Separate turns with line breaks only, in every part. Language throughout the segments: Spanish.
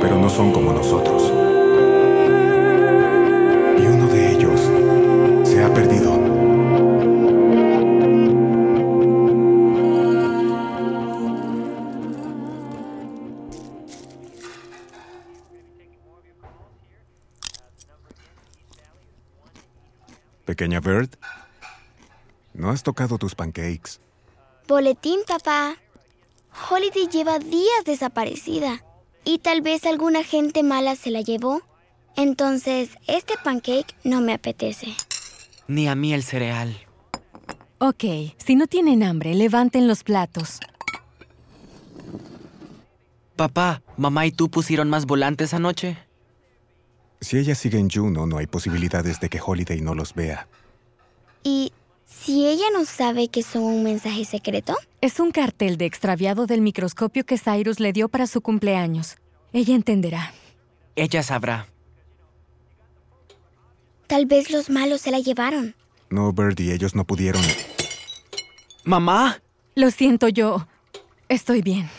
pero no son como nosotros. Y uno de ellos se ha perdido. Pequeña Bird, no has tocado tus pancakes.
Boletín, papá. Holiday lleva días desaparecida. Y tal vez alguna gente mala se la llevó. Entonces, este pancake no me apetece.
Ni a mí el cereal.
Ok, si no tienen hambre, levanten los platos.
Papá, mamá y tú pusieron más volantes anoche.
Si ella sigue en Juno, no hay posibilidades de que Holiday no los vea.
¿Y si ella no sabe que son un mensaje secreto?
Es un cartel de extraviado del microscopio que Cyrus le dio para su cumpleaños. Ella entenderá.
Ella sabrá.
Tal vez los malos se la llevaron.
No, Birdie, ellos no pudieron.
¡Mamá!
Lo siento yo. Estoy bien.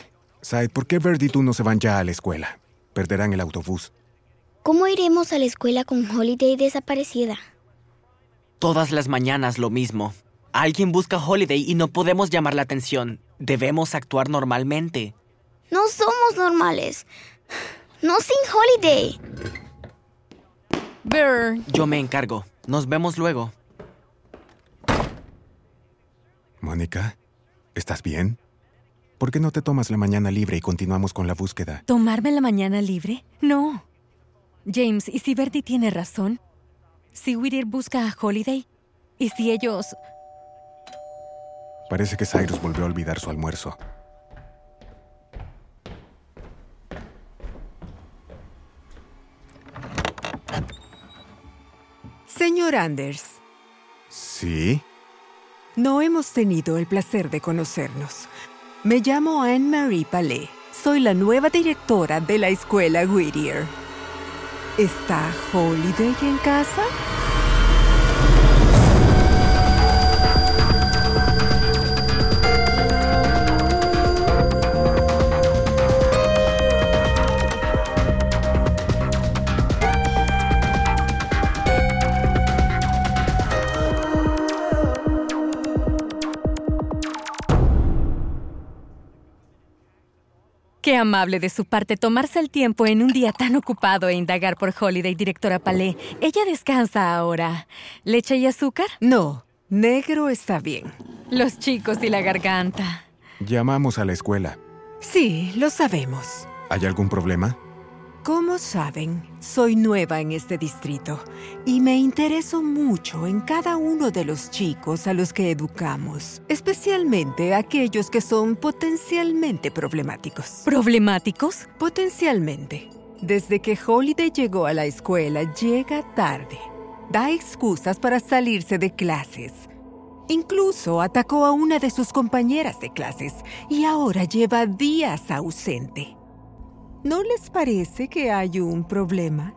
Side, ¿por qué Birdie y tú no se van ya a la escuela? Perderán el autobús.
¿Cómo iremos a la escuela con Holiday desaparecida?
Todas las mañanas lo mismo. Alguien busca Holiday y no podemos llamar la atención. Debemos actuar normalmente.
No somos normales. No sin Holiday.
Bird.
Yo me encargo. Nos vemos luego.
Mónica, ¿estás bien? ¿Por qué no te tomas la mañana libre y continuamos con la búsqueda?
¿Tomarme la mañana libre? No. James, ¿y si Bertie tiene razón? Si Whittier busca a Holiday? ¿Y si ellos...
Parece que Cyrus volvió a olvidar su almuerzo.
Señor Anders,
¿Sí?
no hemos tenido el placer de conocernos. Me llamo Anne-Marie Palais. Soy la nueva directora de la escuela Whittier. ¿Está Holiday en casa?
Qué amable de su parte tomarse el tiempo en un día tan ocupado e indagar por Holiday, directora Palais. Ella descansa ahora. ¿Leche y azúcar?
No, negro está bien.
Los chicos y la garganta.
Llamamos a la escuela.
Sí, lo sabemos.
¿Hay algún problema?
Como saben, soy nueva en este distrito y me intereso mucho en cada uno de los chicos a los que educamos, especialmente aquellos que son potencialmente problemáticos.
¿Problemáticos?
Potencialmente. Desde que Holiday llegó a la escuela, llega tarde. Da excusas para salirse de clases. Incluso atacó a una de sus compañeras de clases y ahora lleva días ausente. ¿No les parece que hay un problema?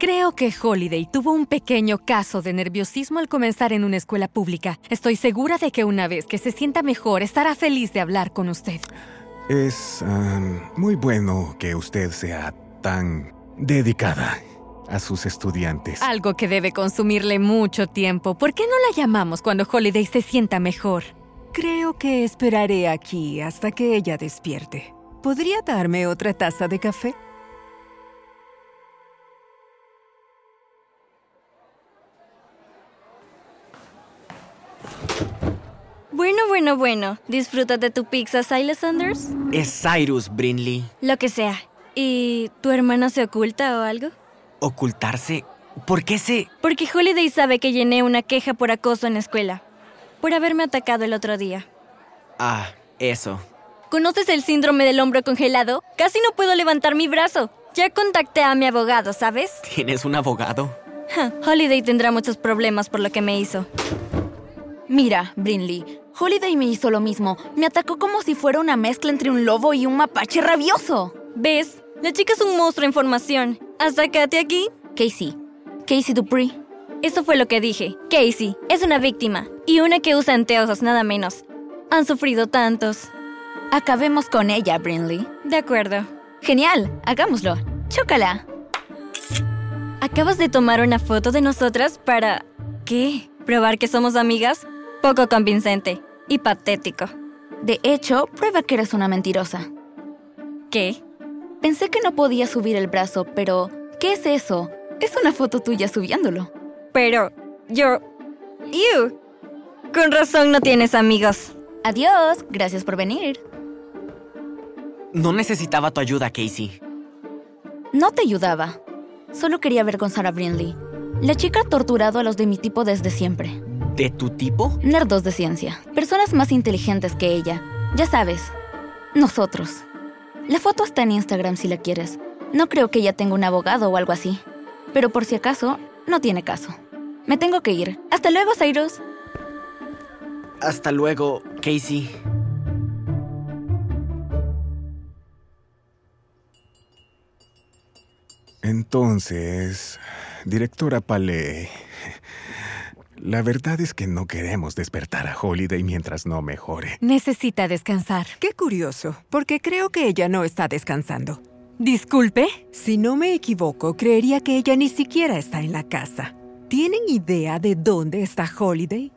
Creo que Holiday tuvo un pequeño caso de nerviosismo al comenzar en una escuela pública. Estoy segura de que una vez que se sienta mejor, estará feliz de hablar con usted.
Es um, muy bueno que usted sea tan dedicada a sus estudiantes.
Algo que debe consumirle mucho tiempo. ¿Por qué no la llamamos cuando Holiday se sienta mejor?
Creo que esperaré aquí hasta que ella despierte. ¿Podría darme otra taza de café?
Bueno, bueno, bueno. ¿Disfrutas de tu pizza, Silas Sanders?
Es Cyrus, Brinley.
Lo que sea. ¿Y tu hermana se oculta o algo?
¿Ocultarse? ¿Por qué se...?
Porque Holiday sabe que llené una queja por acoso en la escuela. Por haberme atacado el otro día.
Ah, eso.
¿Conoces el síndrome del hombro congelado? Casi no puedo levantar mi brazo. Ya contacté a mi abogado, ¿sabes?
¿Tienes un abogado?
Ja, Holiday tendrá muchos problemas por lo que me hizo.
Mira, Brinley, Holiday me hizo lo mismo. Me atacó como si fuera una mezcla entre un lobo y un mapache rabioso.
¿Ves? La chica es un monstruo en formación. ¿Hasta Katy aquí?
Casey. Casey Dupree.
Eso fue lo que dije. Casey es una víctima. Y una que usa anteojos, nada menos. Han sufrido tantos.
Acabemos con ella, Brinley.
De acuerdo.
Genial, hagámoslo. Chócala.
¿Acabas de tomar una foto de nosotras para... ¿Qué? ¿Probar que somos amigas? Poco convincente. Y patético.
De hecho, prueba que eres una mentirosa.
¿Qué?
Pensé que no podía subir el brazo, pero ¿qué es eso? Es una foto tuya subiéndolo.
Pero yo... ¡Ew! Con razón no tienes amigos.
Adiós, gracias por venir.
No necesitaba tu ayuda, Casey.
No te ayudaba. Solo quería avergonzar a Brinley. La chica ha torturado a los de mi tipo desde siempre.
¿De tu tipo?
Nerdos de ciencia. Personas más inteligentes que ella. Ya sabes. Nosotros. La foto está en Instagram si la quieres. No creo que ella tenga un abogado o algo así. Pero por si acaso, no tiene caso. Me tengo que ir. Hasta luego, Cyrus.
Hasta luego, Casey.
Entonces, directora Paley, la verdad es que no queremos despertar a Holiday mientras no mejore.
Necesita descansar.
Qué curioso, porque creo que ella no está descansando.
Disculpe.
Si no me equivoco, creería que ella ni siquiera está en la casa. ¿Tienen idea de dónde está Holiday?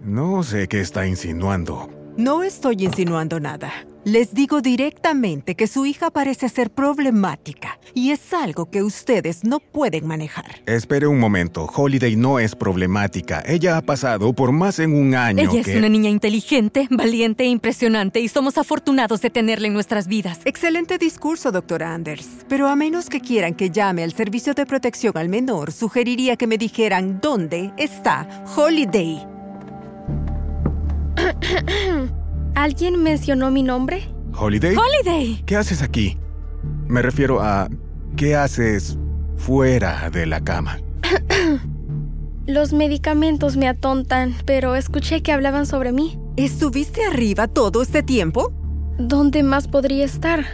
No sé qué está insinuando.
No estoy insinuando nada. Les digo directamente que su hija parece ser problemática y es algo que ustedes no pueden manejar.
Espere un momento, Holiday no es problemática. Ella ha pasado por más en un año
Ella
que...
es una niña inteligente, valiente e impresionante y somos afortunados de tenerla en nuestras vidas.
Excelente discurso, doctora Anders. Pero a menos que quieran que llame al servicio de protección al menor, sugeriría que me dijeran dónde está Holiday.
¿Alguien mencionó mi nombre?
¿Holiday?
¡Holiday!
¿Qué haces aquí? Me refiero a... ¿Qué haces fuera de la cama?
Los medicamentos me atontan, pero escuché que hablaban sobre mí.
¿Estuviste arriba todo este tiempo?
¿Dónde más podría estar?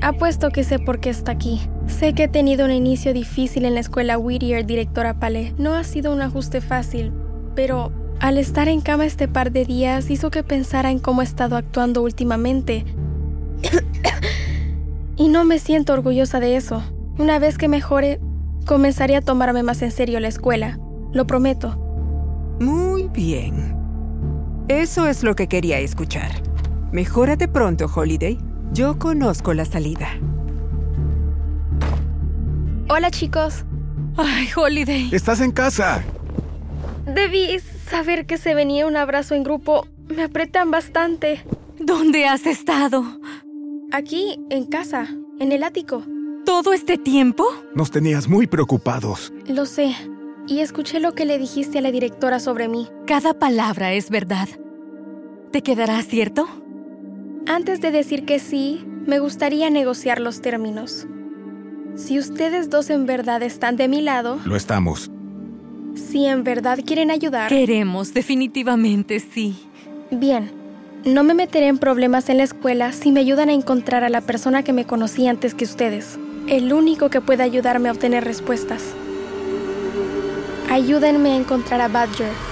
Apuesto que sé por qué está aquí. Sé que he tenido un inicio difícil en la escuela Whittier, directora Palé. No ha sido un ajuste fácil, pero al estar en cama este par de días hizo que pensara en cómo he estado actuando últimamente. y no me siento orgullosa de eso. Una vez que mejore, comenzaré a tomarme más en serio la escuela. Lo prometo.
Muy bien. Eso es lo que quería escuchar. Mejórate pronto, Holiday. Yo conozco la salida.
Hola chicos.
¡Ay, Holiday!
¡Estás en casa!
Debí saber que se venía un abrazo en grupo. Me apretan bastante.
¿Dónde has estado?
Aquí, en casa, en el ático.
¿Todo este tiempo?
Nos tenías muy preocupados.
Lo sé. Y escuché lo que le dijiste a la directora sobre mí.
Cada palabra es verdad. ¿Te quedará cierto?
Antes de decir que sí, me gustaría negociar los términos. Si ustedes dos en verdad están de mi lado,
Lo estamos.
Si en verdad quieren ayudar,
Queremos, definitivamente sí.
bien. No me meteré en problemas en la escuela si me ayudan a encontrar a la persona que me conocí antes que ustedes. El único que puede ayudarme a obtener respuestas. Ayúdenme a encontrar a Badger.